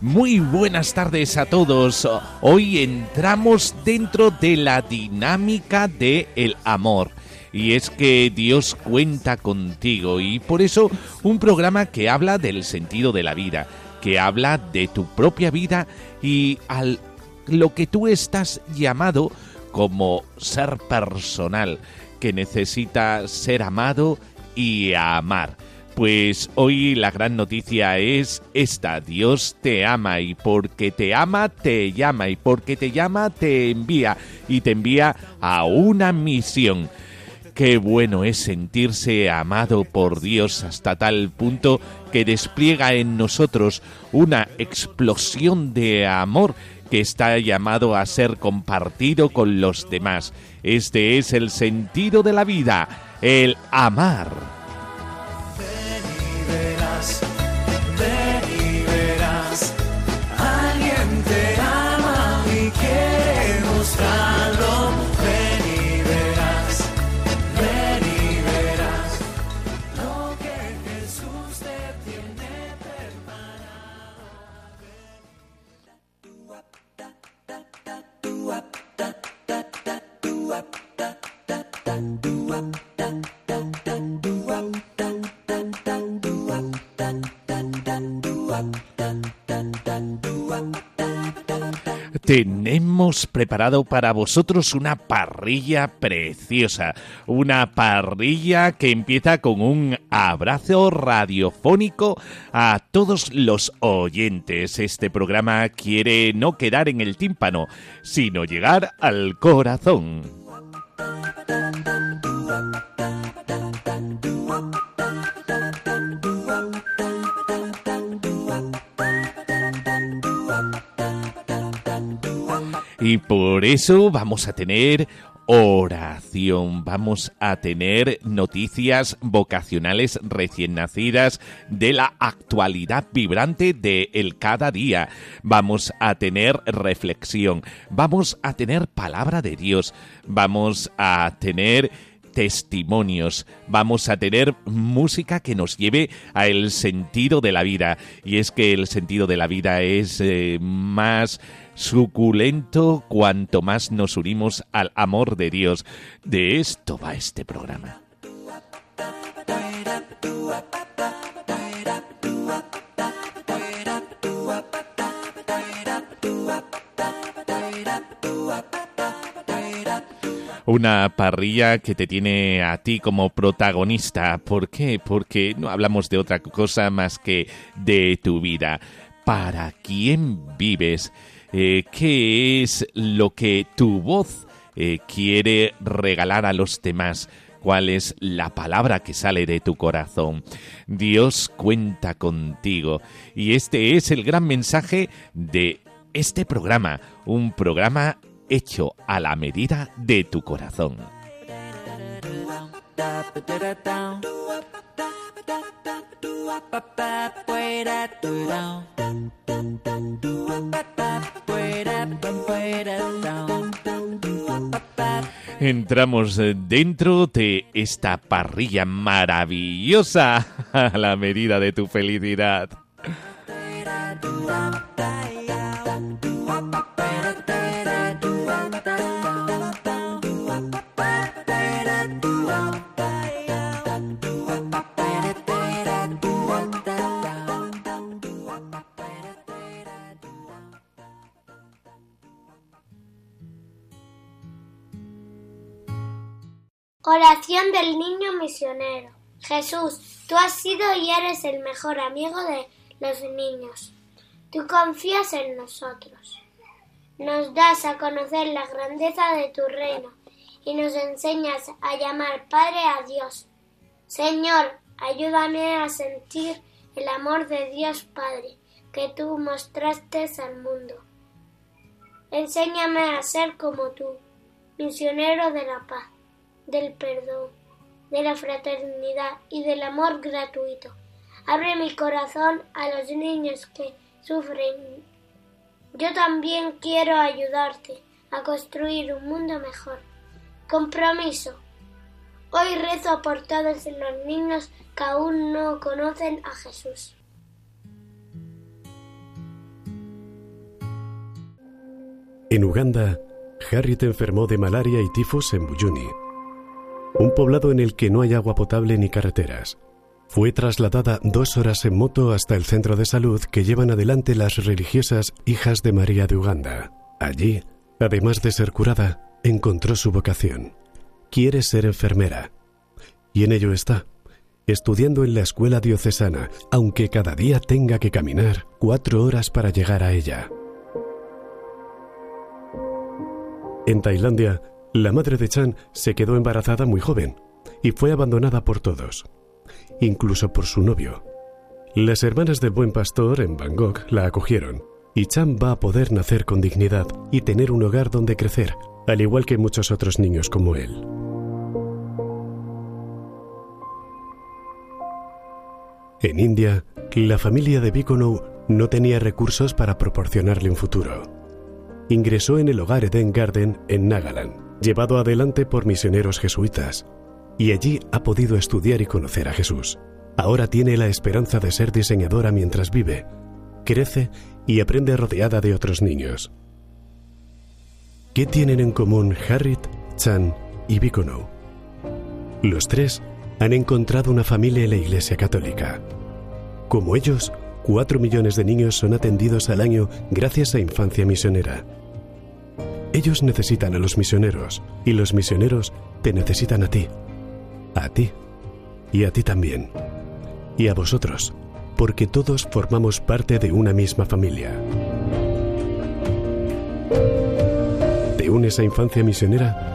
Muy buenas tardes a todos. Hoy entramos dentro de la dinámica de el amor. Y es que Dios cuenta contigo y por eso un programa que habla del sentido de la vida, que habla de tu propia vida y al lo que tú estás llamado como ser personal, que necesita ser amado y amar. Pues hoy la gran noticia es esta, Dios te ama y porque te ama te llama y porque te llama te envía y te envía a una misión. Qué bueno es sentirse amado por Dios hasta tal punto que despliega en nosotros una explosión de amor que está llamado a ser compartido con los demás. Este es el sentido de la vida, el amar. Ven verás, ven y verás. Alguien te ama y quiere mostrarlo. Ven y verás, ven y verás. Lo que Jesús te tiene Tenemos preparado para vosotros una parrilla preciosa, una parrilla que empieza con un abrazo radiofónico a todos los oyentes. Este programa quiere no quedar en el tímpano, sino llegar al corazón. Y por eso vamos a tener oración, vamos a tener noticias vocacionales recién nacidas de la actualidad vibrante de el cada día, vamos a tener reflexión, vamos a tener palabra de Dios, vamos a tener testimonios, vamos a tener música que nos lleve al sentido de la vida. Y es que el sentido de la vida es eh, más suculento cuanto más nos unimos al amor de Dios. De esto va este programa. Una parrilla que te tiene a ti como protagonista. ¿Por qué? Porque no hablamos de otra cosa más que de tu vida. ¿Para quién vives? Eh, ¿Qué es lo que tu voz eh, quiere regalar a los demás? ¿Cuál es la palabra que sale de tu corazón? Dios cuenta contigo. Y este es el gran mensaje de este programa, un programa hecho a la medida de tu corazón. Entramos dentro de esta parrilla maravillosa a la medida de tu felicidad. Oración del niño misionero. Jesús, tú has sido y eres el mejor amigo de los niños. Tú confías en nosotros. Nos das a conocer la grandeza de tu reino y nos enseñas a llamar Padre a Dios. Señor, ayúdame a sentir el amor de Dios Padre que tú mostraste al mundo. Enséñame a ser como tú, misionero de la paz, del perdón, de la fraternidad y del amor gratuito. Abre mi corazón a los niños que sufren. Yo también quiero ayudarte a construir un mundo mejor. Compromiso. Hoy rezo por todos los niños que aún no conocen a Jesús. En Uganda, Harriet enfermó de malaria y tifus en Buyuni, un poblado en el que no hay agua potable ni carreteras. Fue trasladada dos horas en moto hasta el centro de salud que llevan adelante las religiosas Hijas de María de Uganda. Allí, además de ser curada, encontró su vocación. Quiere ser enfermera. Y en ello está, estudiando en la escuela diocesana, aunque cada día tenga que caminar cuatro horas para llegar a ella. En Tailandia, la madre de Chan se quedó embarazada muy joven y fue abandonada por todos, incluso por su novio. Las hermanas del buen pastor en Bangkok la acogieron y Chan va a poder nacer con dignidad y tener un hogar donde crecer, al igual que muchos otros niños como él. En India, la familia de Bikonou no tenía recursos para proporcionarle un futuro ingresó en el hogar Eden Garden en Nagaland, llevado adelante por misioneros jesuitas, y allí ha podido estudiar y conocer a Jesús. Ahora tiene la esperanza de ser diseñadora mientras vive, crece y aprende rodeada de otros niños. ¿Qué tienen en común Harriet, Chan y Bikonou? Los tres han encontrado una familia en la Iglesia Católica. Como ellos, Cuatro millones de niños son atendidos al año gracias a Infancia Misionera. Ellos necesitan a los misioneros y los misioneros te necesitan a ti, a ti y a ti también, y a vosotros, porque todos formamos parte de una misma familia. ¿Te unes a Infancia Misionera?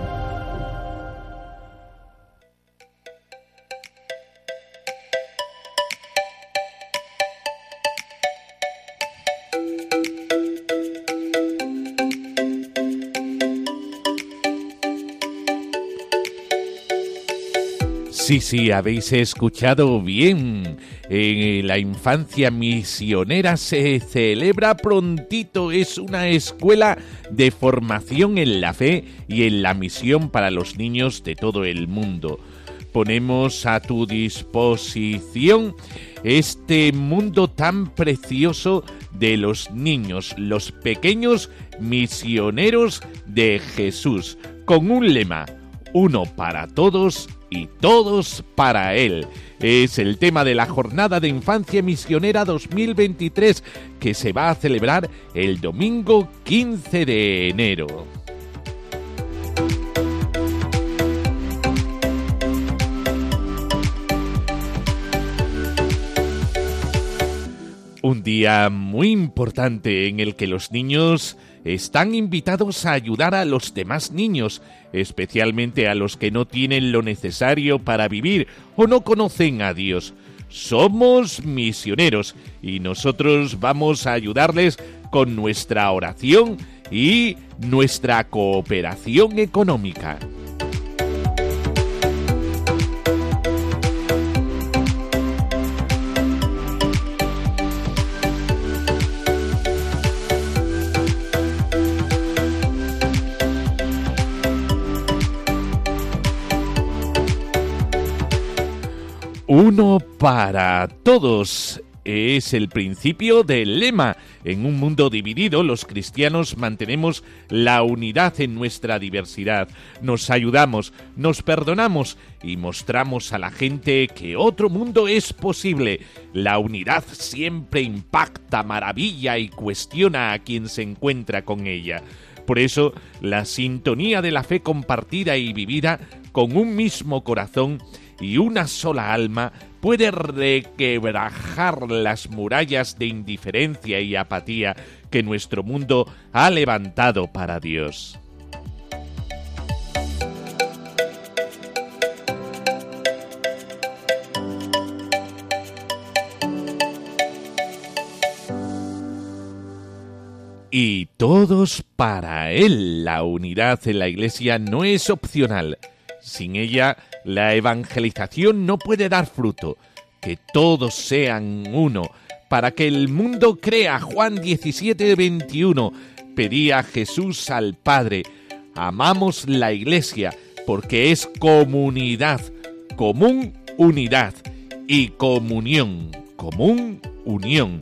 Sí, sí, habéis escuchado bien. Eh, la infancia misionera se celebra prontito. Es una escuela de formación en la fe y en la misión para los niños de todo el mundo. Ponemos a tu disposición este mundo tan precioso de los niños, los pequeños misioneros de Jesús, con un lema, uno para todos y todos para Él. Es el tema de la Jornada de Infancia Misionera 2023 que se va a celebrar el domingo 15 de enero. Un día muy importante en el que los niños están invitados a ayudar a los demás niños, especialmente a los que no tienen lo necesario para vivir o no conocen a Dios. Somos misioneros y nosotros vamos a ayudarles con nuestra oración y nuestra cooperación económica. Uno para todos. Es el principio del lema. En un mundo dividido, los cristianos mantenemos la unidad en nuestra diversidad. Nos ayudamos, nos perdonamos y mostramos a la gente que otro mundo es posible. La unidad siempre impacta, maravilla y cuestiona a quien se encuentra con ella. Por eso, la sintonía de la fe compartida y vivida con un mismo corazón y una sola alma puede requebrajar las murallas de indiferencia y apatía que nuestro mundo ha levantado para Dios. y todos para Él. La unidad en la Iglesia no es opcional. Sin ella, la evangelización no puede dar fruto. Que todos sean uno, para que el mundo crea. Juan 17, 21. Pedía Jesús al Padre. Amamos la Iglesia porque es comunidad, común unidad y comunión, común unión.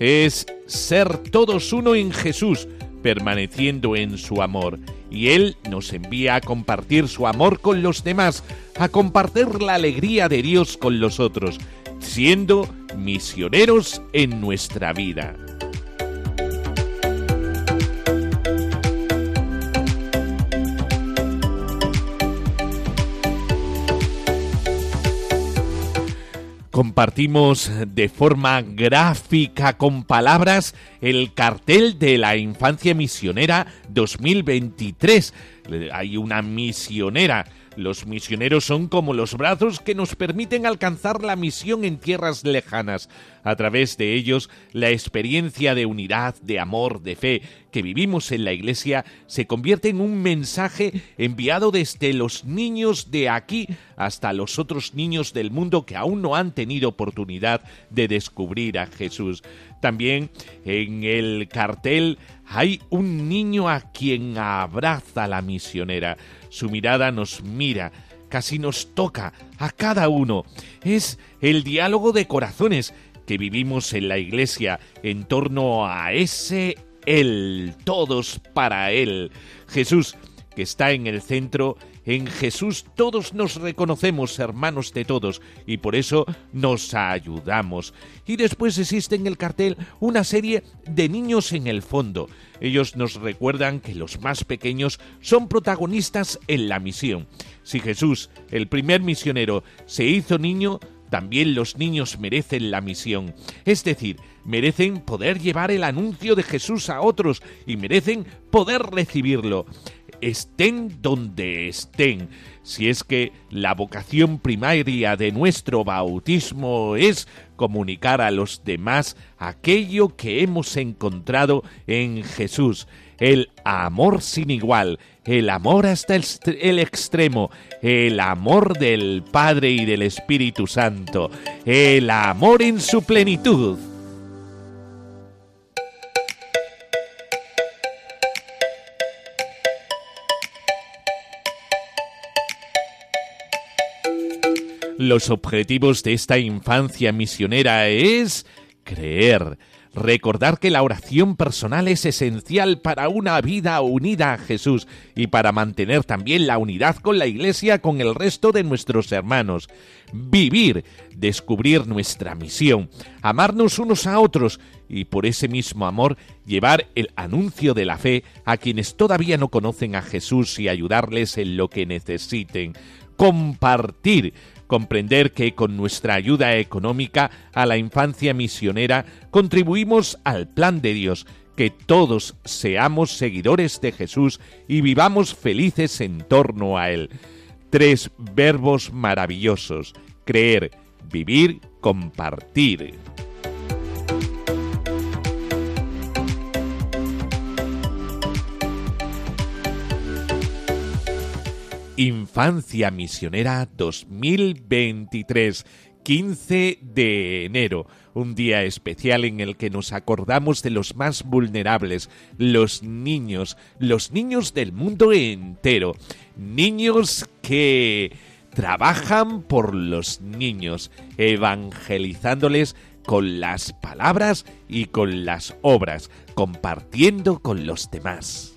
Es ser todos uno en Jesús, permaneciendo en su amor. Y Él nos envía a compartir su amor con los demás, a compartir la alegría de Dios con los otros, siendo misioneros en nuestra vida. Compartimos de forma gráfica con palabras el cartel de la infancia misionera 2023. Hay una misionera los misioneros son como los brazos que nos permiten alcanzar la misión en tierras lejanas. A través de ellos, la experiencia de unidad, de amor, de fe que vivimos en la Iglesia se convierte en un mensaje enviado desde los niños de aquí hasta los otros niños del mundo que aún no han tenido oportunidad de descubrir a Jesús. También en el cartel hay un niño a quien abraza la misionera. Su mirada nos mira, casi nos toca a cada uno. Es el diálogo de corazones que vivimos en la iglesia en torno a ese Él, todos para Él. Jesús, que está en el centro, en Jesús todos nos reconocemos hermanos de todos y por eso nos ayudamos. Y después existe en el cartel una serie de niños en el fondo. Ellos nos recuerdan que los más pequeños son protagonistas en la misión. Si Jesús, el primer misionero, se hizo niño, también los niños merecen la misión. Es decir, merecen poder llevar el anuncio de Jesús a otros y merecen poder recibirlo estén donde estén. Si es que la vocación primaria de nuestro bautismo es comunicar a los demás aquello que hemos encontrado en Jesús, el amor sin igual, el amor hasta el, extremo, el amor del Padre y del Espíritu Santo, el amor en su plenitud. Los objetivos de esta infancia misionera es creer, recordar que la oración personal es esencial para una vida unida a Jesús y para mantener también la unidad con la Iglesia, con el resto de nuestros hermanos. Vivir, descubrir nuestra misión, amarnos unos a otros y por ese mismo amor llevar el anuncio de la fe a quienes todavía no conocen a Jesús y ayudarles en lo que necesiten. Compartir, comprender que con nuestra ayuda económica a la infancia misionera contribuimos al plan de Dios, que todos seamos seguidores de Jesús y vivamos felices en torno a Él. Tres verbos maravillosos, creer, vivir, compartir. Infancia Misionera 2023. 15 de enero, un día especial en el que nos acordamos de los más vulnerables, los niños, los niños del mundo entero, niños que trabajan por los niños, evangelizándoles con las palabras y con las obras, compartiendo con los demás.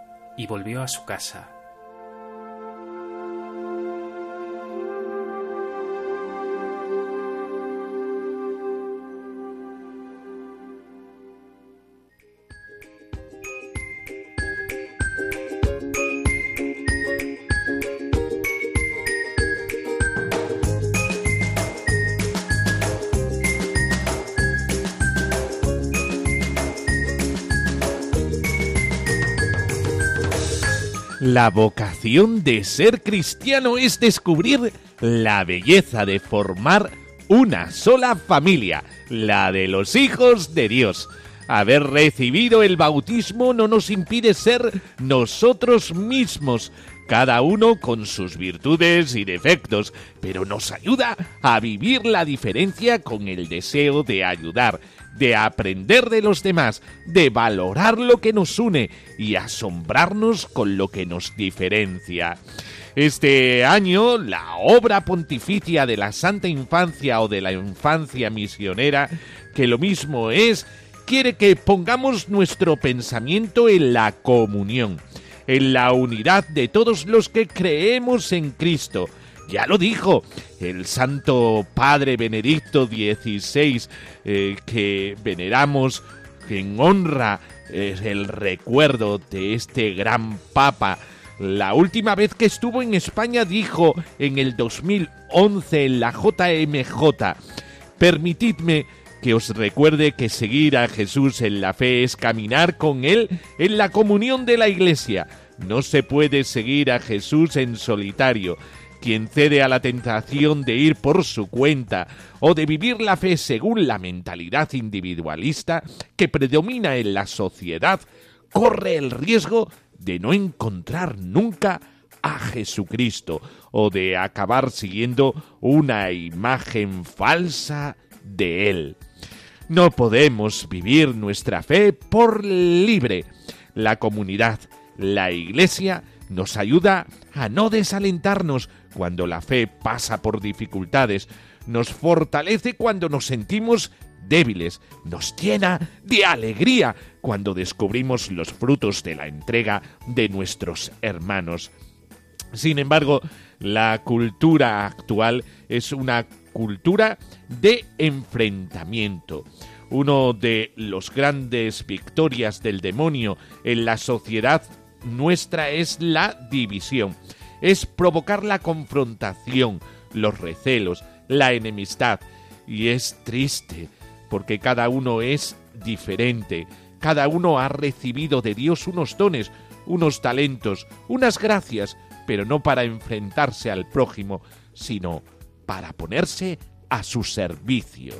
y volvió a su casa. La vocación de ser cristiano es descubrir la belleza de formar una sola familia, la de los hijos de Dios. Haber recibido el bautismo no nos impide ser nosotros mismos, cada uno con sus virtudes y defectos, pero nos ayuda a vivir la diferencia con el deseo de ayudar, de aprender de los demás, de valorar lo que nos une y asombrarnos con lo que nos diferencia. Este año, la obra pontificia de la Santa Infancia o de la Infancia Misionera, que lo mismo es, quiere que pongamos nuestro pensamiento en la comunión, en la unidad de todos los que creemos en Cristo, ya lo dijo el Santo Padre Benedicto XVI, eh, que veneramos en honra es el recuerdo de este gran Papa. La última vez que estuvo en España dijo en el 2011 en la JMJ, permitidme que os recuerde que seguir a Jesús en la fe es caminar con Él en la comunión de la Iglesia. No se puede seguir a Jesús en solitario quien cede a la tentación de ir por su cuenta o de vivir la fe según la mentalidad individualista que predomina en la sociedad, corre el riesgo de no encontrar nunca a Jesucristo o de acabar siguiendo una imagen falsa de Él. No podemos vivir nuestra fe por libre. La comunidad, la Iglesia, nos ayuda a no desalentarnos cuando la fe pasa por dificultades, nos fortalece cuando nos sentimos débiles, nos llena de alegría cuando descubrimos los frutos de la entrega de nuestros hermanos. Sin embargo, la cultura actual es una cultura de enfrentamiento. Uno de los grandes victorias del demonio en la sociedad nuestra es la división es provocar la confrontación, los recelos, la enemistad. Y es triste, porque cada uno es diferente, cada uno ha recibido de Dios unos dones, unos talentos, unas gracias, pero no para enfrentarse al prójimo, sino para ponerse a su servicio.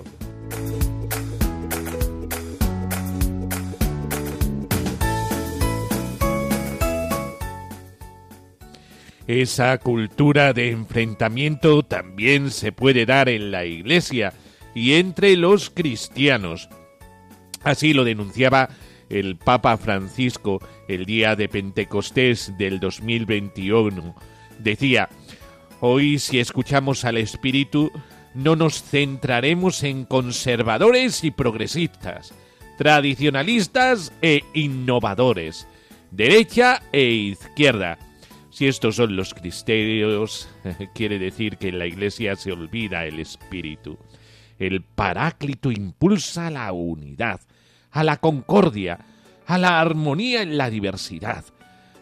Esa cultura de enfrentamiento también se puede dar en la Iglesia y entre los cristianos. Así lo denunciaba el Papa Francisco el día de Pentecostés del 2021. Decía, hoy si escuchamos al Espíritu, no nos centraremos en conservadores y progresistas, tradicionalistas e innovadores, derecha e izquierda si estos son los criterios, quiere decir que en la Iglesia se olvida el espíritu. El Paráclito impulsa la unidad, a la concordia, a la armonía en la diversidad.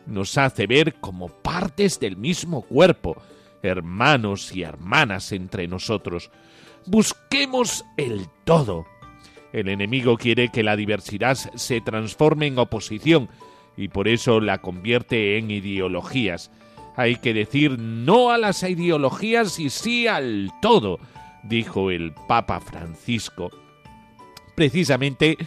nos hace ver como partes del mismo cuerpo, hermanos y hermanas entre nosotros. Busquemos el todo. El enemigo quiere que la diversidad se transforme en oposición y por eso la convierte en ideologías. Hay que decir no a las ideologías y sí al todo, dijo el Papa Francisco. Precisamente,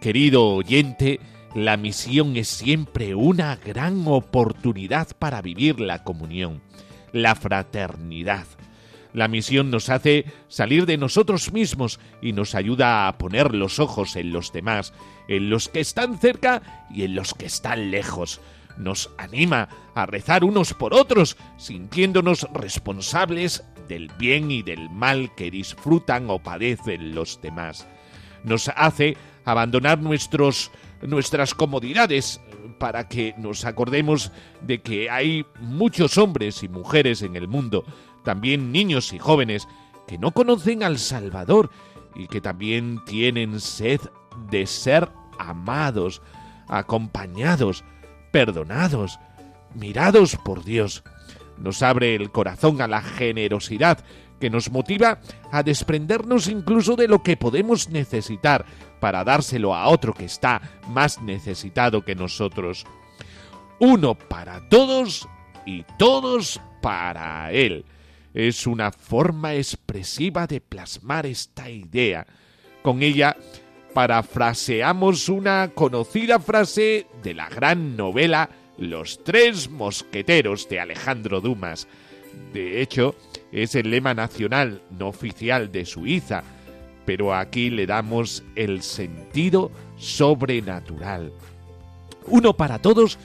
querido oyente, la misión es siempre una gran oportunidad para vivir la comunión, la fraternidad. La misión nos hace salir de nosotros mismos y nos ayuda a poner los ojos en los demás, en los que están cerca y en los que están lejos nos anima a rezar unos por otros, sintiéndonos responsables del bien y del mal que disfrutan o padecen los demás. Nos hace abandonar nuestros, nuestras comodidades para que nos acordemos de que hay muchos hombres y mujeres en el mundo, también niños y jóvenes, que no conocen al Salvador y que también tienen sed de ser amados, acompañados, perdonados, mirados por Dios. Nos abre el corazón a la generosidad que nos motiva a desprendernos incluso de lo que podemos necesitar para dárselo a otro que está más necesitado que nosotros. Uno para todos y todos para Él. Es una forma expresiva de plasmar esta idea. Con ella parafraseamos una conocida frase de la gran novela Los tres mosqueteros de Alejandro Dumas. De hecho, es el lema nacional no oficial de Suiza, pero aquí le damos el sentido sobrenatural. Uno para todos,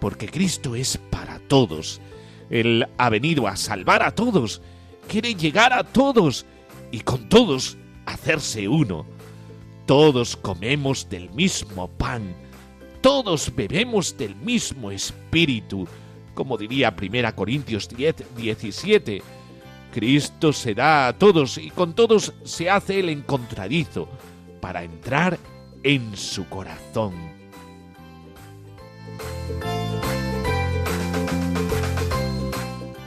porque Cristo es para todos. Él ha venido a salvar a todos, quiere llegar a todos y con todos hacerse uno todos comemos del mismo pan, todos bebemos del mismo espíritu, como diría 1 Corintios 10, 17. Cristo se da a todos y con todos se hace el encontradizo para entrar en su corazón.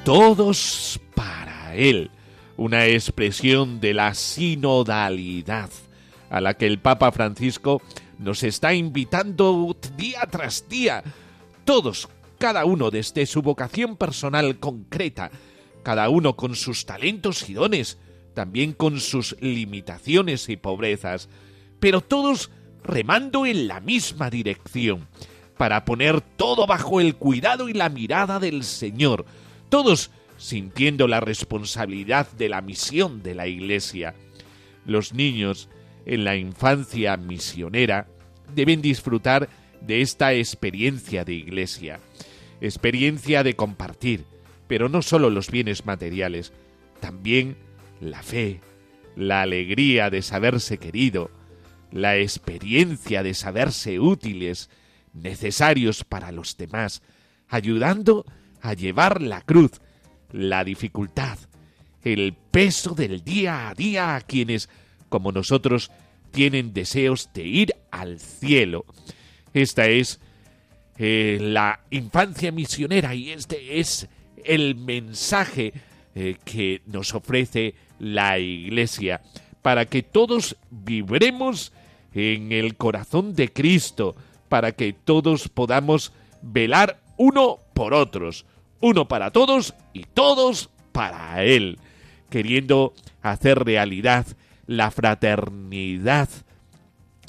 Todos para Él, una expresión de la sinodalidad a la que el Papa Francisco nos está invitando día tras día. Todos, cada uno desde su vocación personal concreta, cada uno con sus talentos y dones, también con sus limitaciones y pobrezas, pero todos remando en la misma dirección, para poner todo bajo el cuidado y la mirada del Señor, todos sintiendo la responsabilidad de la misión de la Iglesia. Los niños, en la infancia misionera deben disfrutar de esta experiencia de iglesia, experiencia de compartir, pero no solo los bienes materiales, también la fe, la alegría de saberse querido, la experiencia de saberse útiles, necesarios para los demás, ayudando a llevar la cruz, la dificultad, el peso del día a día a quienes como nosotros, tienen deseos de ir al cielo. Esta es eh, la infancia misionera y este es el mensaje eh, que nos ofrece la Iglesia para que todos vibremos en el corazón de Cristo, para que todos podamos velar uno por otros, uno para todos y todos para Él, queriendo hacer realidad la fraternidad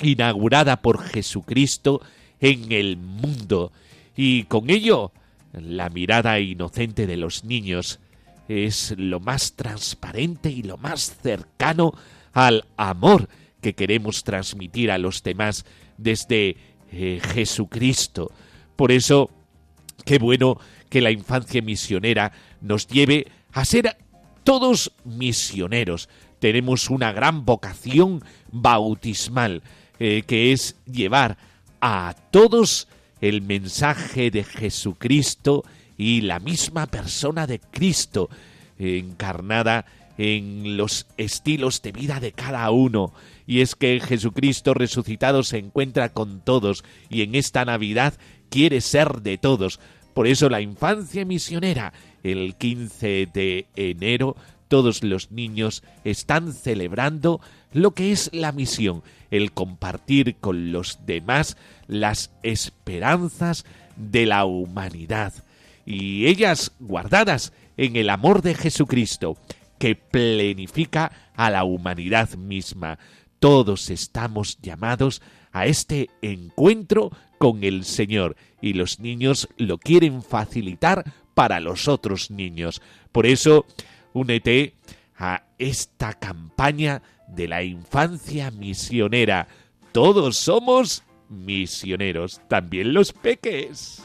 inaugurada por Jesucristo en el mundo y con ello la mirada inocente de los niños es lo más transparente y lo más cercano al amor que queremos transmitir a los demás desde eh, Jesucristo. Por eso, qué bueno que la infancia misionera nos lleve a ser todos misioneros, tenemos una gran vocación bautismal, eh, que es llevar a todos el mensaje de Jesucristo y la misma persona de Cristo encarnada en los estilos de vida de cada uno. Y es que Jesucristo resucitado se encuentra con todos y en esta Navidad quiere ser de todos. Por eso la infancia misionera, el 15 de enero, todos los niños están celebrando lo que es la misión, el compartir con los demás las esperanzas de la humanidad y ellas guardadas en el amor de Jesucristo, que plenifica a la humanidad misma. Todos estamos llamados a este encuentro con el Señor y los niños lo quieren facilitar para los otros niños. Por eso, únete a esta campaña de la infancia misionera. Todos somos misioneros, también los peques.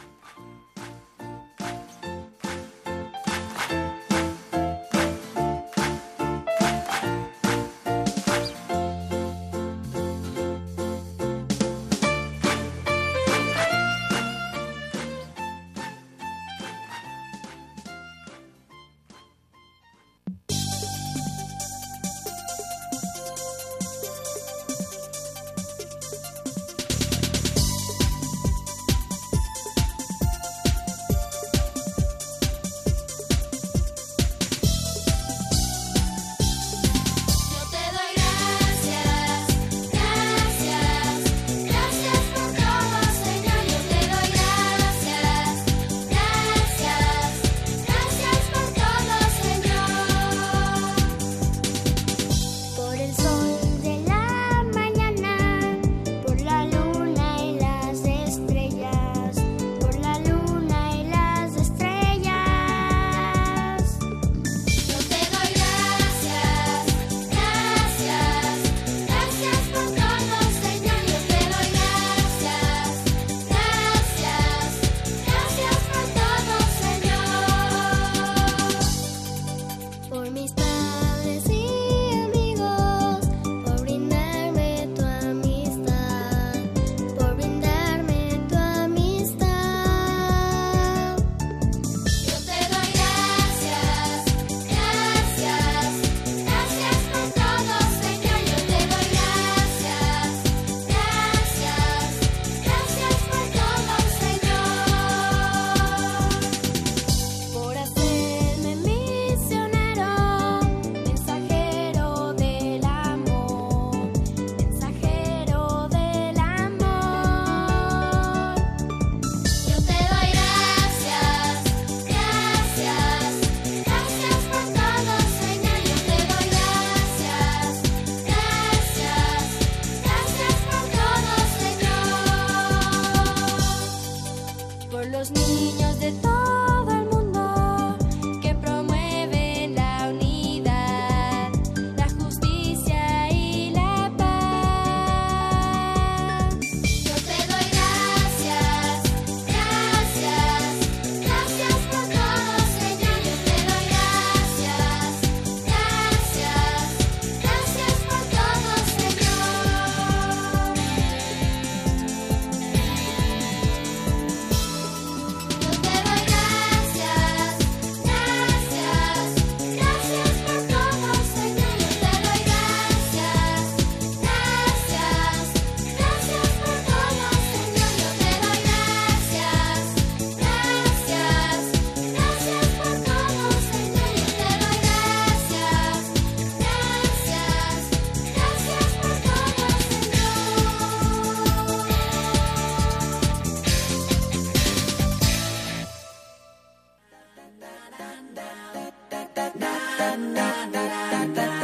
Da da da da.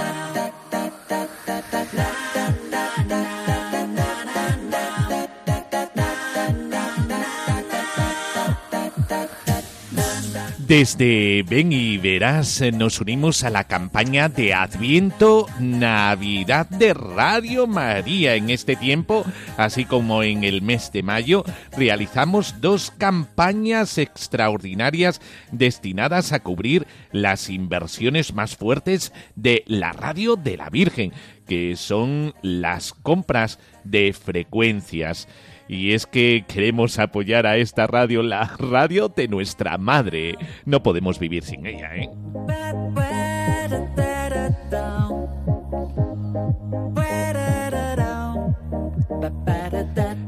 Desde Ven y Verás eh, nos unimos a la campaña de Adviento Navidad de Radio María. En este tiempo, así como en el mes de mayo, realizamos dos campañas extraordinarias destinadas a cubrir las inversiones más fuertes de la radio de la Virgen, que son las compras de frecuencias. Y es que queremos apoyar a esta radio, la radio de nuestra madre. No podemos vivir sin ella, ¿eh?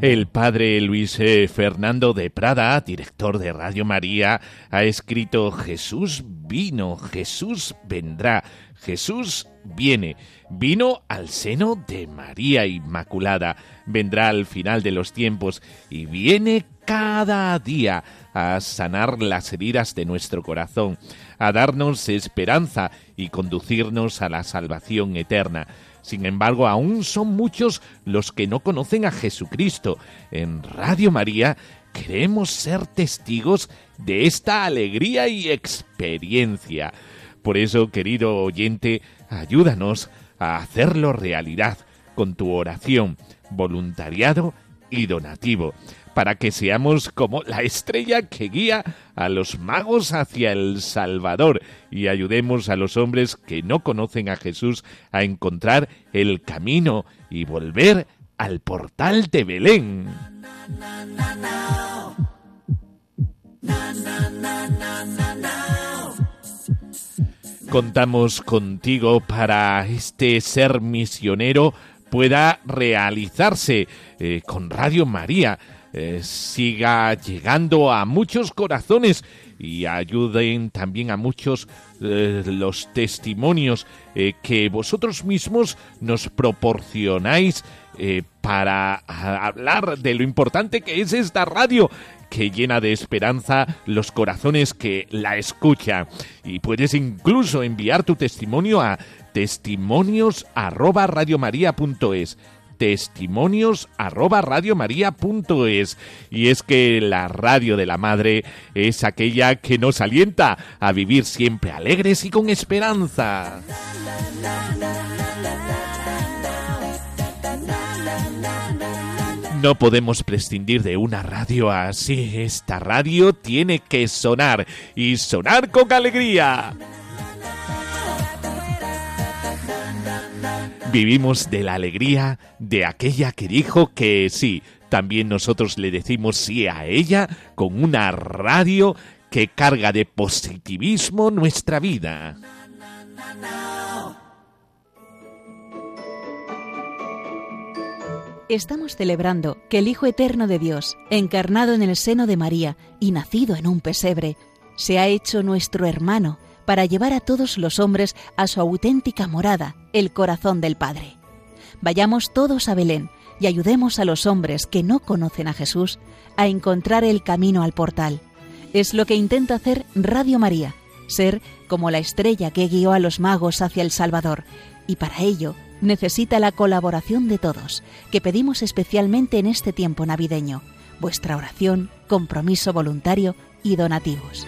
El padre Luis eh, Fernando de Prada, director de Radio María, ha escrito Jesús vino, Jesús vendrá, Jesús viene, vino al seno de María Inmaculada, vendrá al final de los tiempos y viene cada día a sanar las heridas de nuestro corazón, a darnos esperanza y conducirnos a la salvación eterna. Sin embargo, aún son muchos los que no conocen a Jesucristo. En Radio María queremos ser testigos de esta alegría y experiencia. Por eso, querido oyente, ayúdanos a hacerlo realidad con tu oración, voluntariado y donativo para que seamos como la estrella que guía a los magos hacia el Salvador y ayudemos a los hombres que no conocen a Jesús a encontrar el camino y volver al portal de Belén. Contamos contigo para este ser misionero pueda realizarse eh, con Radio María eh, siga llegando a muchos corazones y ayuden también a muchos eh, los testimonios que vosotros mismos nos proporcionáis para hablar de lo importante que es esta radio que llena de esperanza los corazones que la escuchan. Y puedes incluso enviar tu testimonio a testimonios testimonios arroba radiomaria.es. Y es que la radio de la madre es aquella que nos alienta a vivir siempre alegres y con esperanza. No podemos prescindir de una radio así. Esta radio tiene que sonar y sonar con alegría. Vivimos de la alegría de aquella que dijo que sí. También nosotros le decimos sí a ella con una radio que carga de positivismo nuestra vida. Estamos celebrando que el Hijo Eterno de Dios, encarnado en el seno de María y nacido en un pesebre, se ha hecho nuestro hermano para llevar a todos los hombres a su auténtica morada, el corazón del Padre. Vayamos todos a Belén y ayudemos a los hombres que no conocen a Jesús a encontrar el camino al portal. Es lo que intenta hacer Radio María, ser como la estrella que guió a los magos hacia el Salvador, y para ello necesita la colaboración de todos, que pedimos especialmente en este tiempo navideño, vuestra oración, compromiso voluntario y donativos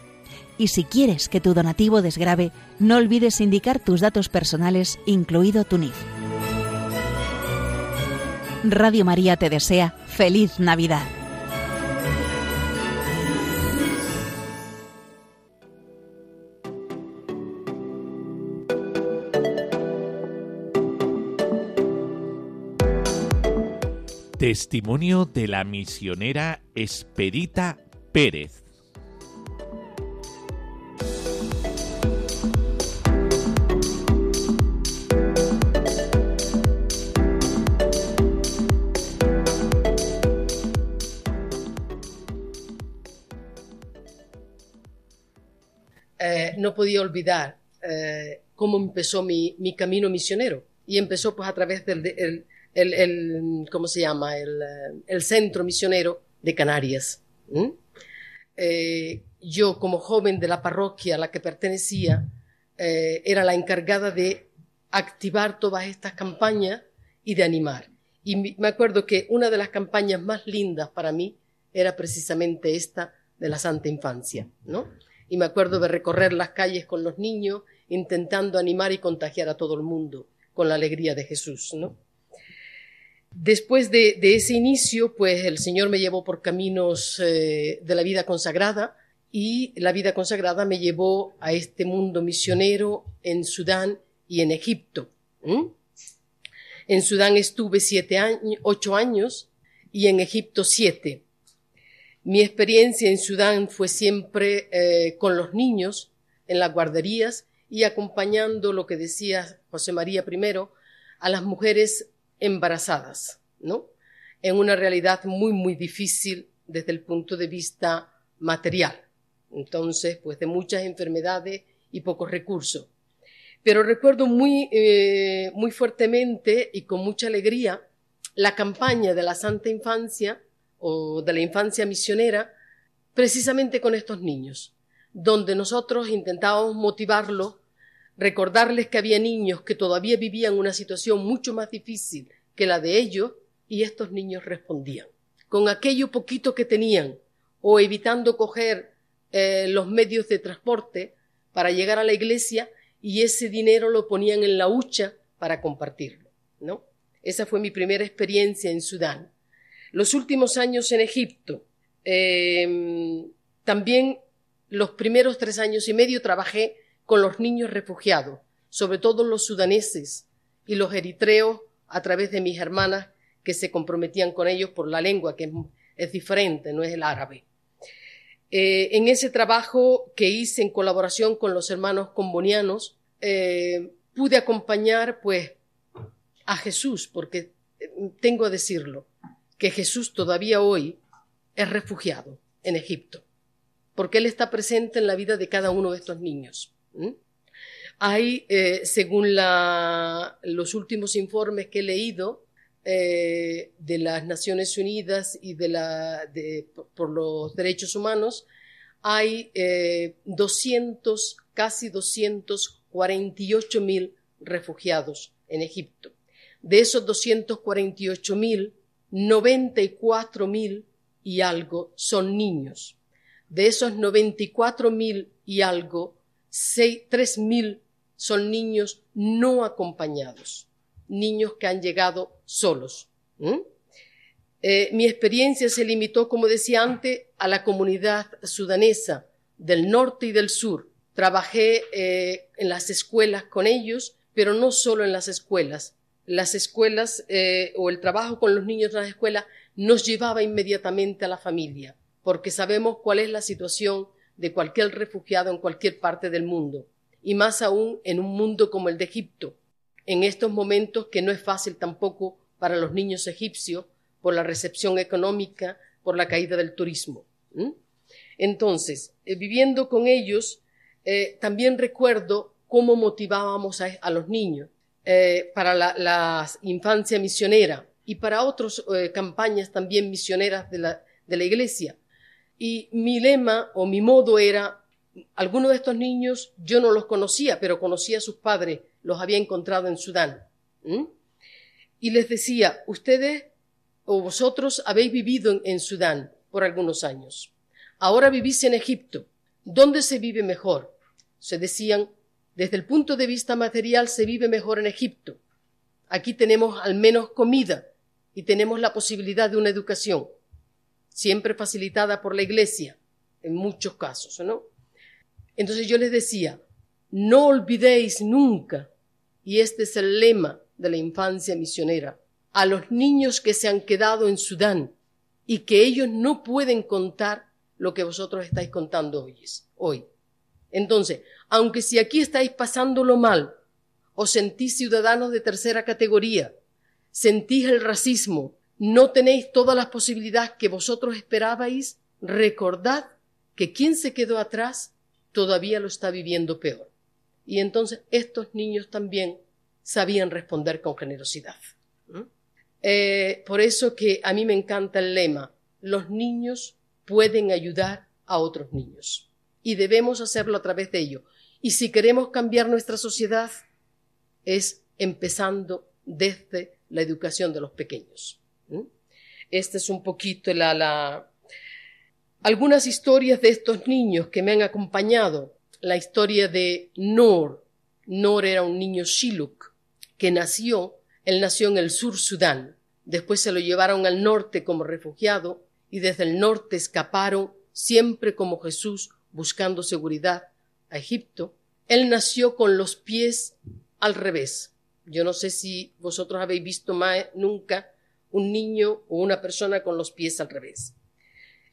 Y si quieres que tu donativo desgrabe, no olvides indicar tus datos personales, incluido tu NIF. Radio María te desea feliz Navidad. Testimonio de la misionera Esperita Pérez. No podía olvidar eh, cómo empezó mi, camino misionero. Y empezó pues a través del el, ¿cómo se llama? El, eh, centro misionero de Canarias. Eh, yo como joven de la parroquia a la que pertenecía, era la encargada de activar todas estas campañas y de animar. Y me acuerdo que una de las campañas más lindas para mí era precisamente esta de la Santa Infancia, ¿no? Y me acuerdo de recorrer las calles con los niños intentando animar y contagiar a todo el mundo con la alegría de Jesús, ¿no? Después de, ese inicio, pues el Señor me llevó por caminos eh, de la vida consagrada y la vida consagrada me llevó a este mundo misionero en Sudán y en Egipto. En Sudán estuve siete años, ocho años y en Egipto siete. Mi experiencia en Sudán fue siempre eh, con los niños en las guarderías y acompañando lo que decía José María I a las mujeres embarazadas, ¿no? En una realidad muy, muy difícil desde el punto de vista material. Entonces, pues de muchas enfermedades y pocos recursos. Pero recuerdo muy, eh, muy fuertemente y con mucha alegría la campaña de la Santa Infancia o de la infancia misionera precisamente con estos niños, donde nosotros intentábamos motivarlos recordarles que había niños que todavía vivían una situación mucho más difícil que la de ellos y estos niños respondían. Con aquello poquito que tenían o evitando coger eh, los medios de transporte para llegar a la iglesia y ese dinero lo ponían en la hucha para compartirlo, ¿no? Esa fue mi primera experiencia en Sudán. Los últimos años en Egipto, em, también los primeros tres años y medio trabajé con los niños refugiados, sobre todo los sudaneses y los eritreos a través de mis hermanas que se comprometían con ellos por la lengua, que es, diferente, no es el árabe. Eh, en ese trabajo que hice en colaboración con los hermanos combonianos, eh, pude acompañar pues a Jesús, porque eh, tengo a decirlo, que Jesús todavía hoy es refugiado en Egipto, porque Él está presente en la vida de cada uno de estos niños. Hay, eh, según los últimos informes que he leído eh, de las Naciones Unidas y de por los derechos humanos, hay 200, eh, casi 248 mil refugiados en Egipto. De esos 248 mil, 94 mil y algo son niños. De esos 94 mil y algo, tres mil son niños no acompañados, niños que han llegado solos. Eh, mi experiencia se limitó, como decía antes, a la comunidad sudanesa del norte y del sur. Trabajé eh, en las escuelas con ellos, pero no solo en las escuelas. Las escuelas eh, o el trabajo con los niños en las escuelas nos llevaba inmediatamente a la familia, porque sabemos cuál es la situación de cualquier refugiado en cualquier parte del mundo, y más aún en un mundo como el de Egipto, en estos momentos que no es fácil tampoco para los niños egipcios por la recepción económica, por la caída del turismo. Entonces, eh, viviendo con ellos, eh, también recuerdo cómo motivábamos a, los niños eh, para la, infancia misionera y para otras campañas también misioneras de la, de la iglesia. Y mi lema o mi modo era, algunos de estos niños yo no los conocía, pero conocía a sus padres, los había encontrado en Sudán. Y les decía, ustedes o vosotros habéis vivido en, Sudán por algunos años. Ahora vivís en Egipto. ¿Dónde se vive mejor? Se decían, desde el punto de vista material se vive mejor en Egipto. Aquí tenemos al menos comida y tenemos la posibilidad de una educación siempre facilitada por la Iglesia, en muchos casos, ¿no? Entonces yo les decía, no olvidéis nunca, y este es el lema de la infancia misionera, a los niños que se han quedado en Sudán y que ellos no pueden contar lo que vosotros estáis contando hoy. hoy. Entonces, aunque si aquí estáis pasándolo mal, os sentís ciudadanos de tercera categoría, sentís el racismo, no tenéis todas las posibilidades que vosotros esperabais, recordad que quien se quedó atrás todavía lo está viviendo peor. Y entonces estos niños también sabían responder con generosidad. Eh, por eso que a mí me encanta el lema, los niños pueden ayudar a otros niños y debemos hacerlo a través de ello. Y si queremos cambiar nuestra sociedad es empezando desde la educación de los pequeños. Esta es un poquito la, la... Algunas historias de estos niños que me han acompañado. La historia de Nor. Nor era un niño Shiluk que nació, él nació en el sur Sudán. después se lo llevaron al norte como refugiado y desde el norte escaparon siempre como Jesús buscando seguridad a Egipto. Él nació con los pies al revés. Yo no sé si vosotros habéis visto nunca un niño o una persona con los pies al revés.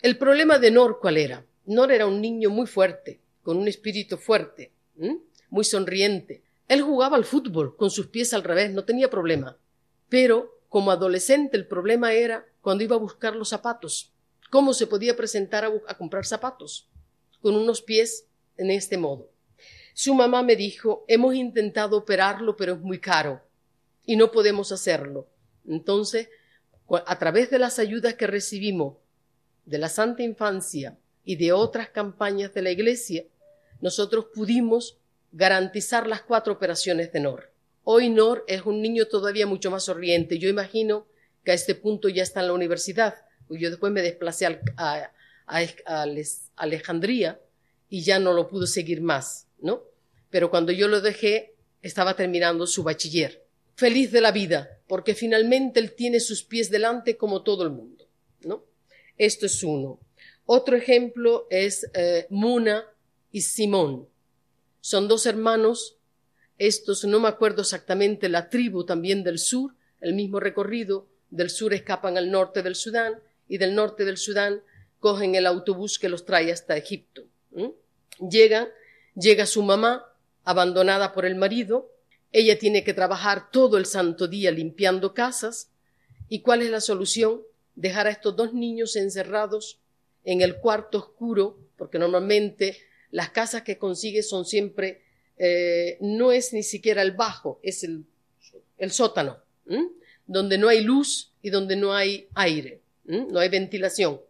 El problema de Nor, ¿cuál era? Nor era un niño muy fuerte, con un espíritu fuerte, muy sonriente. Él jugaba al fútbol con sus pies al revés, no tenía problema. Pero como adolescente el problema era cuando iba a buscar los zapatos. ¿Cómo se podía presentar a comprar zapatos? Con unos pies en este modo. Su mamá me dijo, hemos intentado operarlo, pero es muy caro y no podemos hacerlo. Entonces, a través de las ayudas que recibimos de la Santa Infancia y de otras campañas de la Iglesia, nosotros pudimos garantizar las cuatro operaciones de NOR. Hoy NOR es un niño todavía mucho más sonriente. Yo imagino que a este punto ya está en la universidad. Yo después me desplacé a, a Alejandría y ya no lo pude seguir más, ¿no? Pero cuando yo lo dejé, estaba terminando su bachiller. Feliz de la vida, porque finalmente él tiene sus pies delante como todo el mundo, ¿no? Esto es uno. Otro ejemplo es eh, Muna y Simón. Son dos hermanos, estos no me acuerdo exactamente la tribu también del sur, el mismo recorrido, del sur escapan al norte del Sudán y del norte del Sudán cogen el autobús que los trae hasta Egipto. Llega, llega su mamá, abandonada por el marido, ella tiene que trabajar todo el santo día limpiando casas, ¿y cuál es la solución? Dejar a estos dos niños encerrados en el cuarto oscuro, porque normalmente las casas que consigue son siempre, eh, no es ni siquiera el bajo, es el sótano, donde no hay luz y donde no hay aire, no hay ventilación.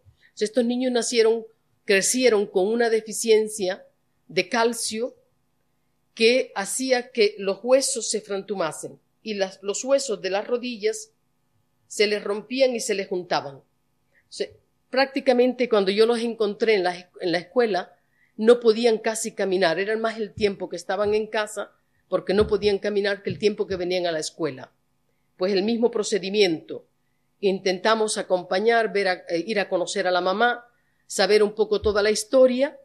Estos niños nacieron crecieron con una deficiencia de calcio que hacía que los huesos se frantumasen y los huesos de las rodillas se les rompían y se les juntaban. prácticamente cuando yo los encontré en la, escuela, no podían casi caminar, era más el tiempo que estaban en casa porque no podían caminar que el tiempo que venían a la escuela. Pues el mismo procedimiento. Intentamos acompañar, ver eh, ir a conocer a la mamá, saber un poco toda la historia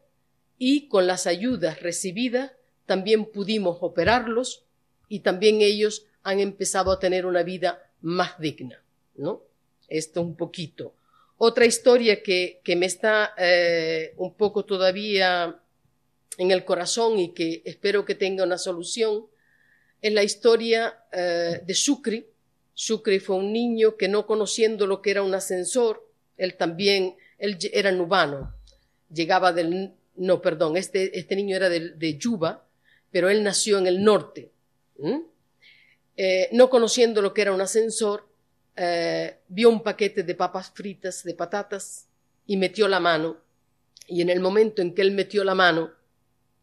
y con las ayudas recibidas también pudimos operarlos y también ellos han empezado a tener una vida más digna, ¿no? Esto un poquito. Otra historia que, que me está eh, un poco todavía en el corazón y que espero que tenga una solución es la historia eh, de Sucri. Sucri fue un niño que no conociendo lo que era un ascensor, él también él era nubano, llegaba del, no, perdón, este, este niño era de, de, Yuba, pero él nació en el norte. Eh, no conociendo lo que era un ascensor, eh, vio un paquete de papas fritas, de patatas, y metió la mano. Y en el momento en que él metió la mano,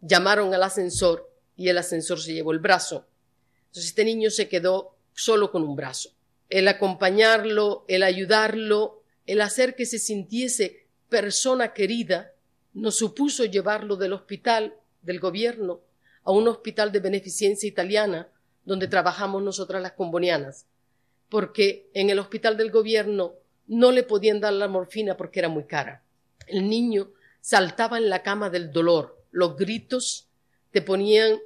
llamaron al ascensor y el ascensor se llevó el brazo. Entonces este niño se quedó solo con un brazo. El acompañarlo, el ayudarlo, el hacer que se sintiese persona querida, nos supuso llevarlo del hospital del gobierno a un hospital de beneficencia italiana donde trabajamos nosotras las combonianas, porque en el hospital del gobierno no le podían dar la morfina porque era muy cara. El niño saltaba en la cama del dolor, los gritos te ponían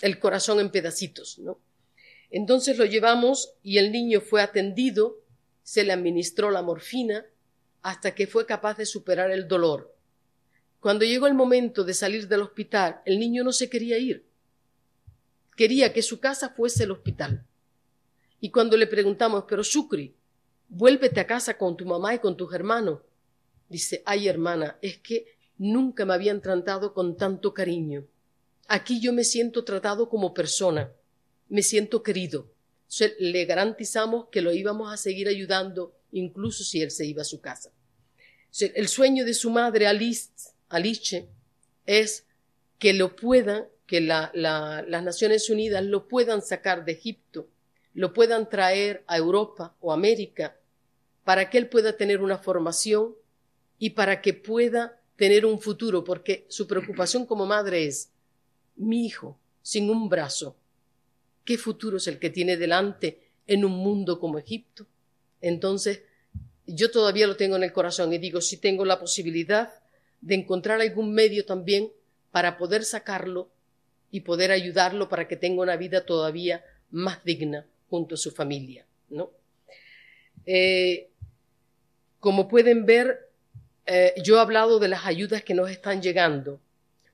el corazón en pedacitos, ¿no? Entonces lo llevamos y el niño fue atendido se le administró la morfina hasta que fue capaz de superar el dolor. Cuando llegó el momento de salir del hospital, el niño no se quería ir. Quería que su casa fuese el hospital. Y cuando le preguntamos, pero Sucri, vuélvete a casa con tu mamá y con tus hermanos. Dice, ay hermana, es que nunca me habían tratado con tanto cariño. Aquí yo me siento tratado como persona, me siento querido le garantizamos que lo íbamos a seguir ayudando incluso si él se iba a su casa. El sueño de su madre, Alice, es que lo puedan, que las Naciones Unidas lo puedan sacar de Egipto, lo puedan traer a Europa o América, para que él pueda tener una formación y para que pueda tener un futuro, porque su preocupación como madre es mi hijo sin un brazo, ¿Qué futuro es el que tiene delante en un mundo como Egipto? Entonces, yo todavía lo tengo en el corazón y digo, si tengo la posibilidad de encontrar algún medio también para poder sacarlo y poder ayudarlo para que tenga una vida todavía más digna junto a su familia, ¿no? Eh, como pueden ver, eh, yo he hablado de las ayudas que nos están llegando.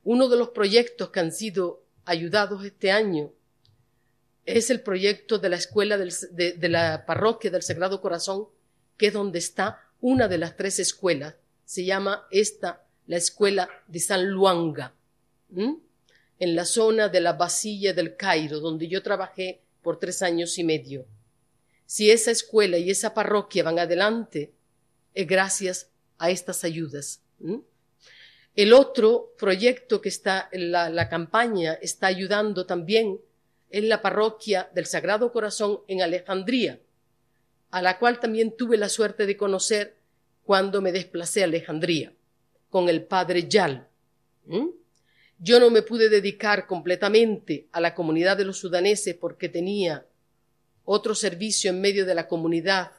Uno de los proyectos que han sido ayudados este año es el proyecto de la escuela de, la parroquia del Sagrado Corazón, que es donde está una de las tres escuelas. Se llama esta la escuela de San Luanga, en la zona de la Basilla del Cairo, donde yo trabajé por tres años y medio. Si esa escuela y esa parroquia van adelante, es gracias a estas ayudas. El otro proyecto que está en la, campaña está ayudando también es la parroquia del Sagrado Corazón en Alejandría, a la cual también tuve la suerte de conocer cuando me desplacé a Alejandría con el padre Yal. Yo no me pude dedicar completamente a la comunidad de los sudaneses porque tenía otro servicio en medio de la comunidad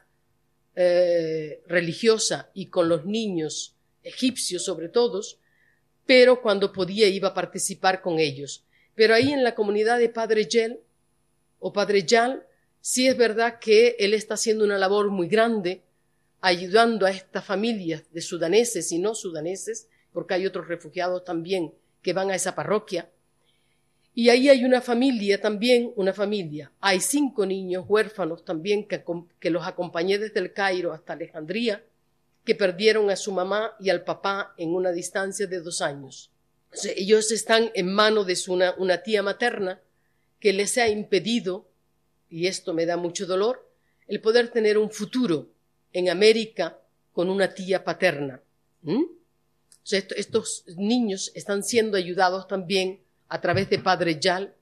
eh, religiosa y con los niños egipcios sobre todo, pero cuando podía iba a participar con ellos. Pero ahí en la comunidad de Padre Yel o Padre Yal, sí es verdad que él está haciendo una labor muy grande ayudando a estas familias de sudaneses y no sudaneses, porque hay otros refugiados también que van a esa parroquia. Y ahí hay una familia también, una familia. Hay cinco niños huérfanos también que, que los acompañé desde el Cairo hasta Alejandría, que perdieron a su mamá y al papá en una distancia de dos años. Ellos están en manos de su, una, tía materna que les ha impedido, y esto me da mucho dolor, el poder tener un futuro en América con una tía paterna. estos niños están siendo ayudados también a través de Padre Yal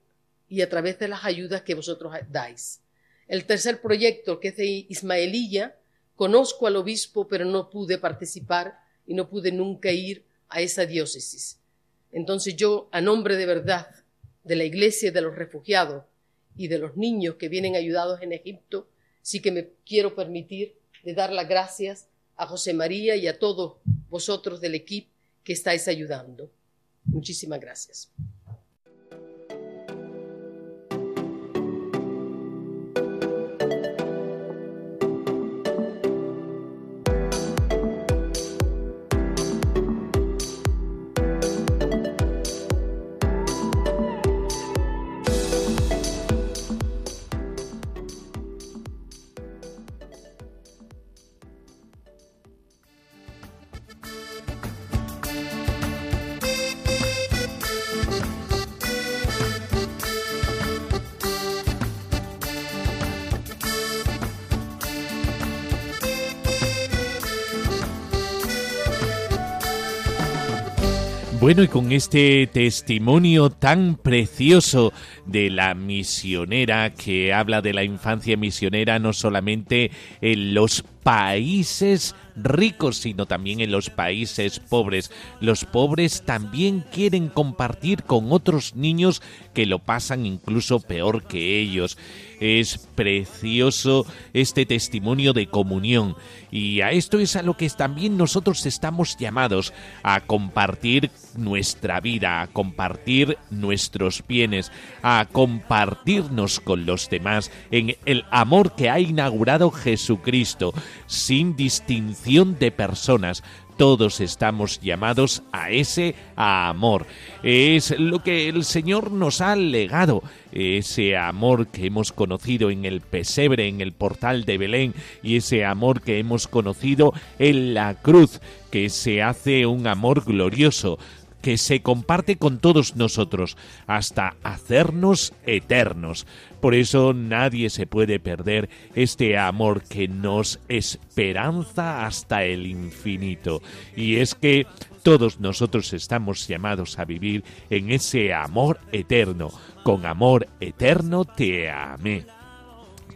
y a través de las ayudas que vosotros dais. El tercer proyecto, que es Ismaelilla, conozco al obispo, pero no pude participar y no pude nunca ir a esa diócesis. Entonces yo, a nombre de verdad de la Iglesia de los refugiados y de los niños que vienen ayudados en Egipto, sí que me quiero permitir de dar las gracias a José María y a todos vosotros del equipo que estáis ayudando. Muchísimas gracias. Bueno, y con este testimonio tan precioso de la misionera que habla de la infancia misionera no solamente en los países ricos, sino también en los países pobres. Los pobres también quieren compartir con otros niños que lo pasan incluso peor que ellos. Es precioso este testimonio de comunión y a esto es a lo que también nosotros estamos llamados, a compartir nuestra vida, a compartir nuestros bienes, a compartirnos con los demás en el amor que ha inaugurado Jesucristo, sin distinción de personas, todos estamos llamados a ese amor. Es lo que el Señor nos ha legado, ese amor que hemos conocido en el pesebre, en el portal de Belén, y ese amor que hemos conocido en la cruz, que se hace un amor glorioso, que se comparte con todos nosotros hasta hacernos eternos. Por eso nadie se puede perder este amor que nos esperanza hasta el infinito. Y es que todos nosotros estamos llamados a vivir en ese amor eterno. Con amor eterno te amé.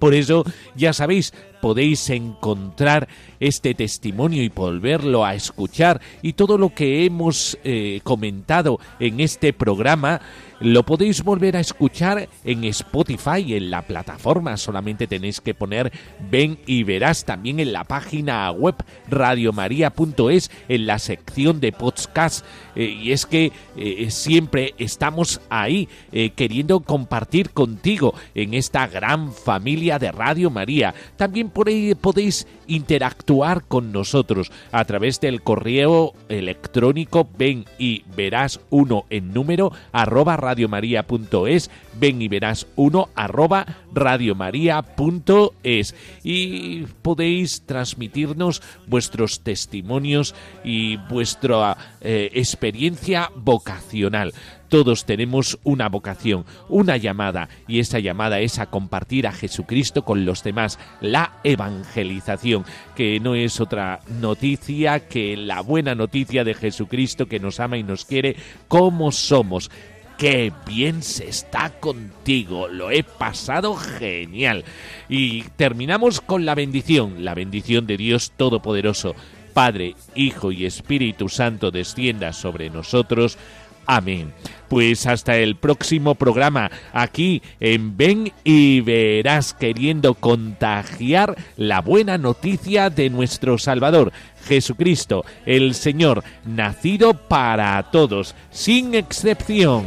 Por eso, ya sabéis, podéis encontrar este testimonio y volverlo a escuchar y todo lo que hemos eh, comentado en este programa lo podéis volver a escuchar en Spotify, en la plataforma. Solamente tenéis que poner Ven y verás también en la página web radiomaria.es en la sección de podcast. Eh, y es que eh, siempre estamos ahí eh, queriendo compartir contigo en esta gran familia de Radio María. También por ahí podéis interactuar con nosotros a través del correo electrónico ven y verás uno en número arroba radiomaria.es ven y verás uno arroba radiomaria.es y podéis transmitirnos vuestros testimonios y vuestra eh, experiencia vocacional. Todos tenemos una vocación, una llamada, y esa llamada es a compartir a Jesucristo con los demás, la evangelización, que no es otra noticia que la buena noticia de Jesucristo que nos ama y nos quiere como somos. Qué bien se está contigo, lo he pasado genial. Y terminamos con la bendición, la bendición de Dios Todopoderoso. Padre, Hijo y Espíritu Santo descienda sobre nosotros. Amén. Pues hasta el próximo programa, aquí en Ven y Verás, queriendo contagiar la buena noticia de nuestro Salvador, Jesucristo, el Señor, nacido para todos, sin excepción.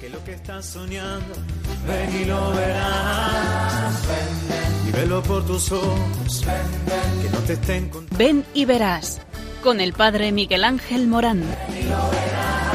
Que lo que estás soñando, ven y lo verás. Velo por tus ojos, que no te estén. Ven y verás con el padre Miguel Ángel Morán. Ven y lo verás.